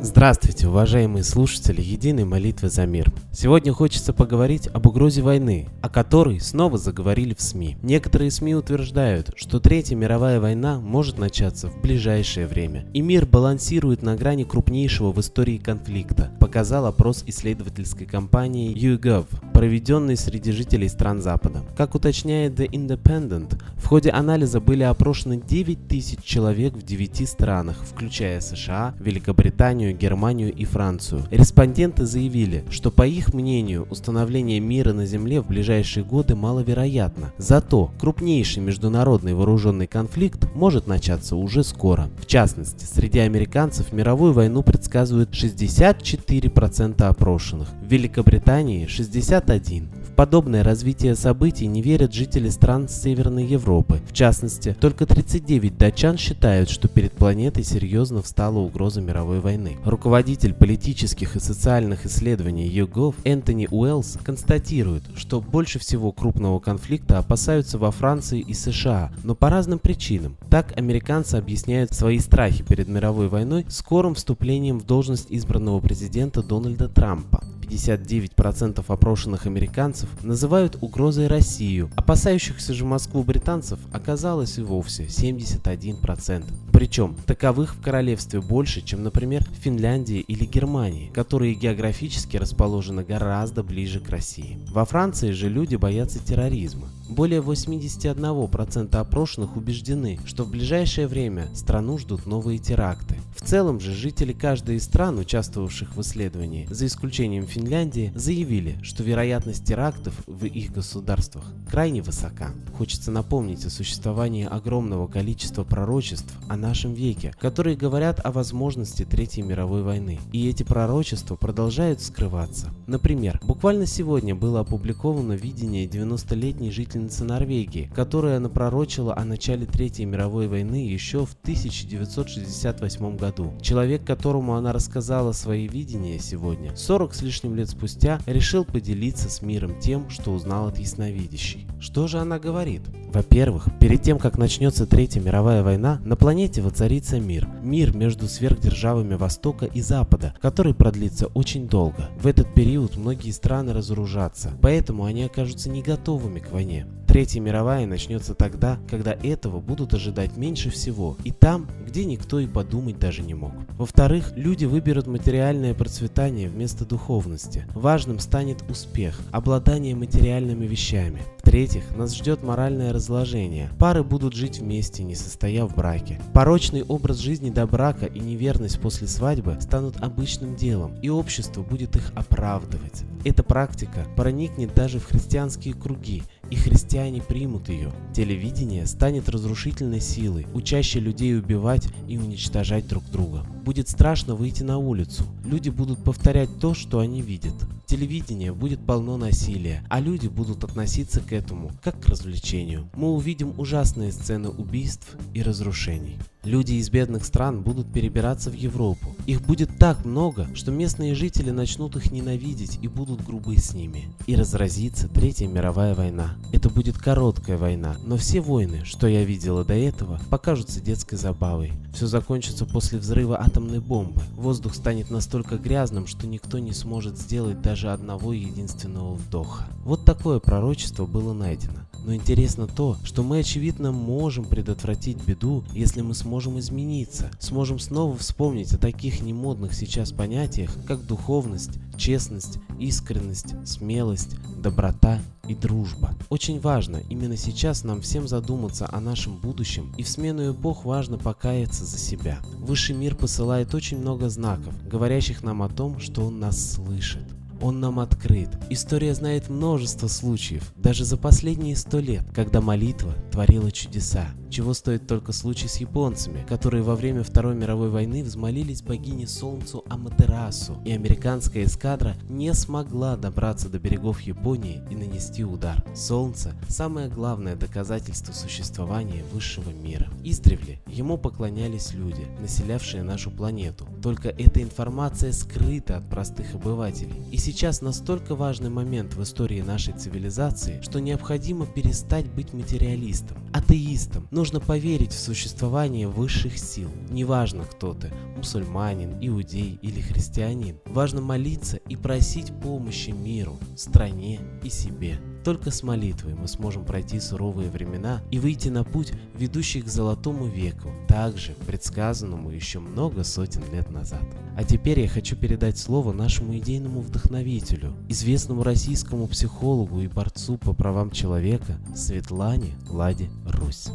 Здравствуйте, уважаемые слушатели Единой молитвы за мир. Сегодня хочется поговорить об угрозе войны, которой снова заговорили в СМИ. Некоторые СМИ утверждают, что Третья мировая война может начаться в ближайшее время, и мир балансирует на грани крупнейшего в истории конфликта, показал опрос исследовательской компании YouGov, проведенный среди жителей стран Запада. Как уточняет The Independent, в ходе анализа были опрошены 9 тысяч человек в 9 странах, включая США, Великобританию, Германию и Францию. Респонденты заявили, что по их мнению установление мира на Земле в ближайшие годы маловероятно. Зато крупнейший международный вооруженный конфликт может начаться уже скоро. В частности, среди американцев мировую войну предсказывают 64% опрошенных, в Великобритании 61%. Подобное развитие событий не верят жители стран Северной Европы. В частности, только 39 датчан считают, что перед планетой серьезно встала угроза мировой войны. Руководитель политических и социальных исследований YouGov Энтони Уэллс констатирует, что больше всего крупного конфликта опасаются во Франции и США, но по разным причинам. Так американцы объясняют свои страхи перед мировой войной скорым вступлением в должность избранного президента Дональда Трампа. 59% опрошенных американцев называют угрозой Россию, опасающихся же Москву британцев оказалось и вовсе 71%. Причем таковых в королевстве больше, чем, например, в Финляндии или Германии, которые географически расположены гораздо ближе к России. Во Франции же люди боятся терроризма. Более 81% опрошенных убеждены, что в ближайшее время страну ждут новые теракты. В целом же жители каждой из стран, участвовавших в исследовании, за исключением Финляндии, заявили, что вероятность терактов в их государствах крайне высока. Хочется напомнить о существовании огромного количества пророчеств о нашем веке, которые говорят о возможности Третьей мировой войны. И эти пророчества продолжают скрываться. Например, буквально сегодня было опубликовано видение 90-летней жительницы Норвегии, которая напророчила о начале Третьей мировой войны еще в 1968 году. Человек, которому она рассказала свои видения сегодня, 40 с лишним лет спустя, решил поделиться с миром тем, что узнал от ясновидящей. Что же она говорит? Во-первых, перед тем, как начнется Третья мировая война, на планете воцарится мир. Мир между сверхдержавами Востока и Запада, который продлится очень долго. В этот период многие страны разоружатся, поэтому они окажутся не готовыми к войне. Третья мировая начнется тогда, когда этого будут ожидать меньше всего, и там, где никто и подумать даже не мог. Во-вторых, люди выберут материальное процветание вместо духовности. Важным станет успех, обладание материальными вещами. В-третьих, нас ждет моральное разложение. Пары будут жить вместе, не состоя в браке. Порочный образ жизни до брака и неверность после свадьбы станут обычным делом, и общество будет их оправдывать. Эта практика проникнет даже в христианские круги, и христиане примут ее. Телевидение станет разрушительной силой, учащей людей убивать и уничтожать друг друга. Будет страшно выйти на улицу. Люди будут повторять то, что они видят. Телевидение будет полно насилия, а люди будут относиться к этому как к развлечению. Мы увидим ужасные сцены убийств и разрушений. Люди из бедных стран будут перебираться в Европу. Их будет так много, что местные жители начнут их ненавидеть и будут грубы с ними. И разразится Третья мировая война. Это будет короткая война, но все войны, что я видела до этого, покажутся детской забавой. Все закончится после взрыва атомной бомбы. Воздух станет настолько грязным, что никто не сможет сделать даже одного единственного вдоха. Вот такое пророчество было найдено. Но интересно то, что мы очевидно можем предотвратить беду, если мы сможем измениться, сможем снова вспомнить о таких немодных сейчас понятиях, как духовность, честность, искренность, смелость, доброта и дружба. Очень важно именно сейчас нам всем задуматься о нашем будущем, и в смену эпох важно покаяться за себя. Высший мир посылает очень много знаков, говорящих нам о том, что он нас слышит. Он нам открыт. История знает множество случаев, даже за последние сто лет, когда молитва творила чудеса. Чего стоит только случай с японцами, которые во время Второй мировой войны взмолились богине Солнцу Аматерасу, и американская эскадра не смогла добраться до берегов Японии и нанести удар. Солнце – самое главное доказательство существования высшего мира. Издревле ему поклонялись люди, населявшие нашу планету. Только эта информация скрыта от простых обывателей. И сейчас настолько важный момент в истории нашей цивилизации, что необходимо перестать быть материалистом, атеистом. Нужно поверить в существование высших сил. Неважно кто ты, мусульманин, иудей или христианин. Важно молиться и просить помощи миру, стране и себе. Только с молитвой мы сможем пройти суровые времена и выйти на путь, ведущий к золотому веку, также предсказанному еще много сотен лет назад. А теперь я хочу передать слово нашему идейному вдохновителю, известному российскому психологу и борцу по правам человека Светлане Ладе Русь.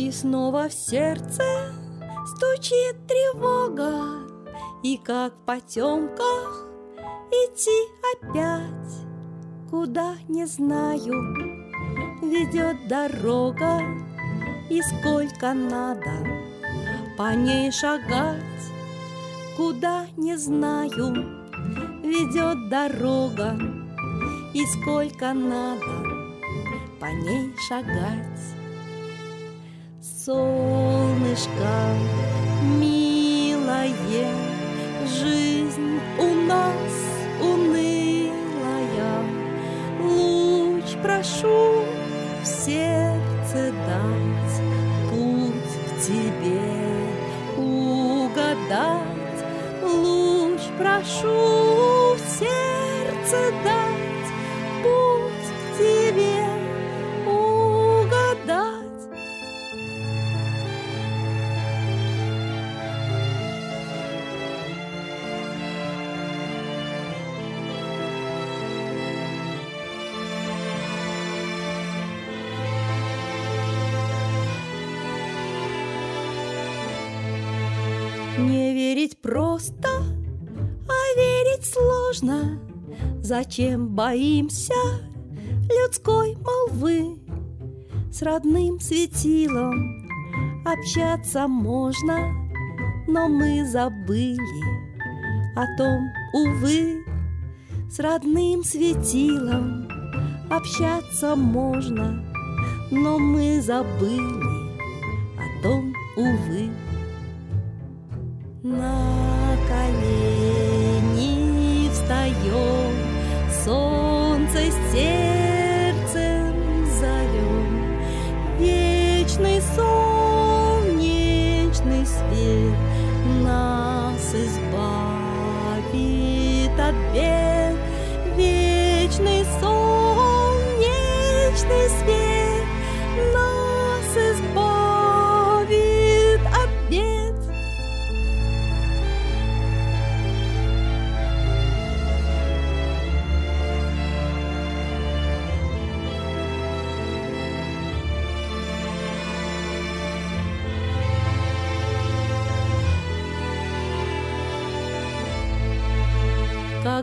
И снова в сердце стучит тревога, И как в потемках идти опять, Куда не знаю, ведет дорога, И сколько надо по ней шагать, Куда не знаю, ведет дорога, И сколько надо по ней шагать солнышко милое, жизнь у нас унылая. Луч прошу в сердце дать, тебе угадать. Луч прошу в сердце дать, верить просто, а верить сложно. Зачем боимся людской молвы? С родным светилом общаться можно, но мы забыли о том, увы, с родным светилом общаться можно, но мы забыли о том, увы. На колени встаем, солнце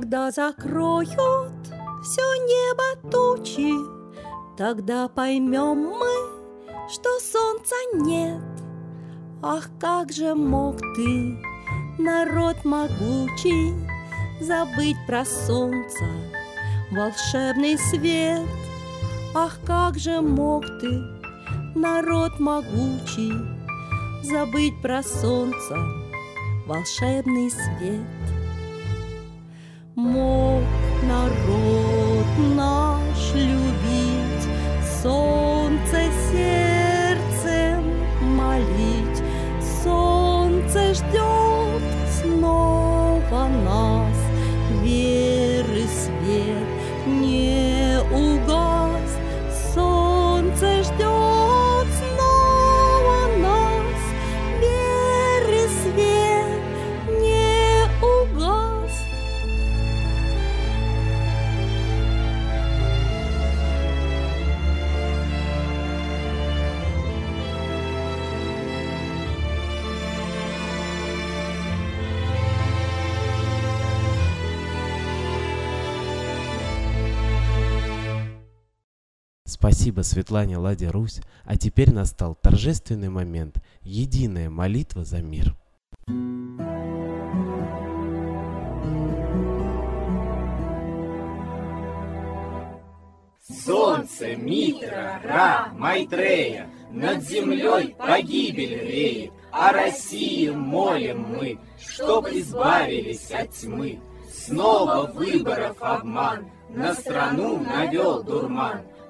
Когда закроют все небо тучи, Тогда поймем мы, что солнца нет. Ах, как же мог ты, народ могучий, Забыть про солнце, волшебный свет. Ах, как же мог ты, народ могучий, Забыть про солнце, волшебный свет. Мог народ Спасибо Светлане Ладе Русь, а теперь настал торжественный момент – единая молитва за мир. Солнце, Митра, Ра, Майтрея, Над землей погибель реет, О России молим мы, Чтоб избавились от тьмы. Снова выборов обман, На страну навел дурман.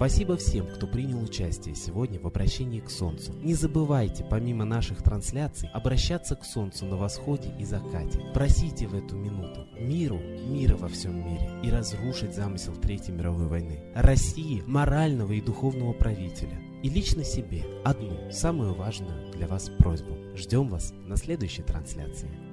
Спасибо всем, кто принял участие сегодня в обращении к Солнцу. Не забывайте, помимо наших трансляций, обращаться к Солнцу на восходе и закате. Просите в эту минуту миру, мира во всем мире и разрушить замысел Третьей мировой войны. России, морального и духовного правителя. И лично себе одну, самую важную для вас просьбу. Ждем вас на следующей трансляции.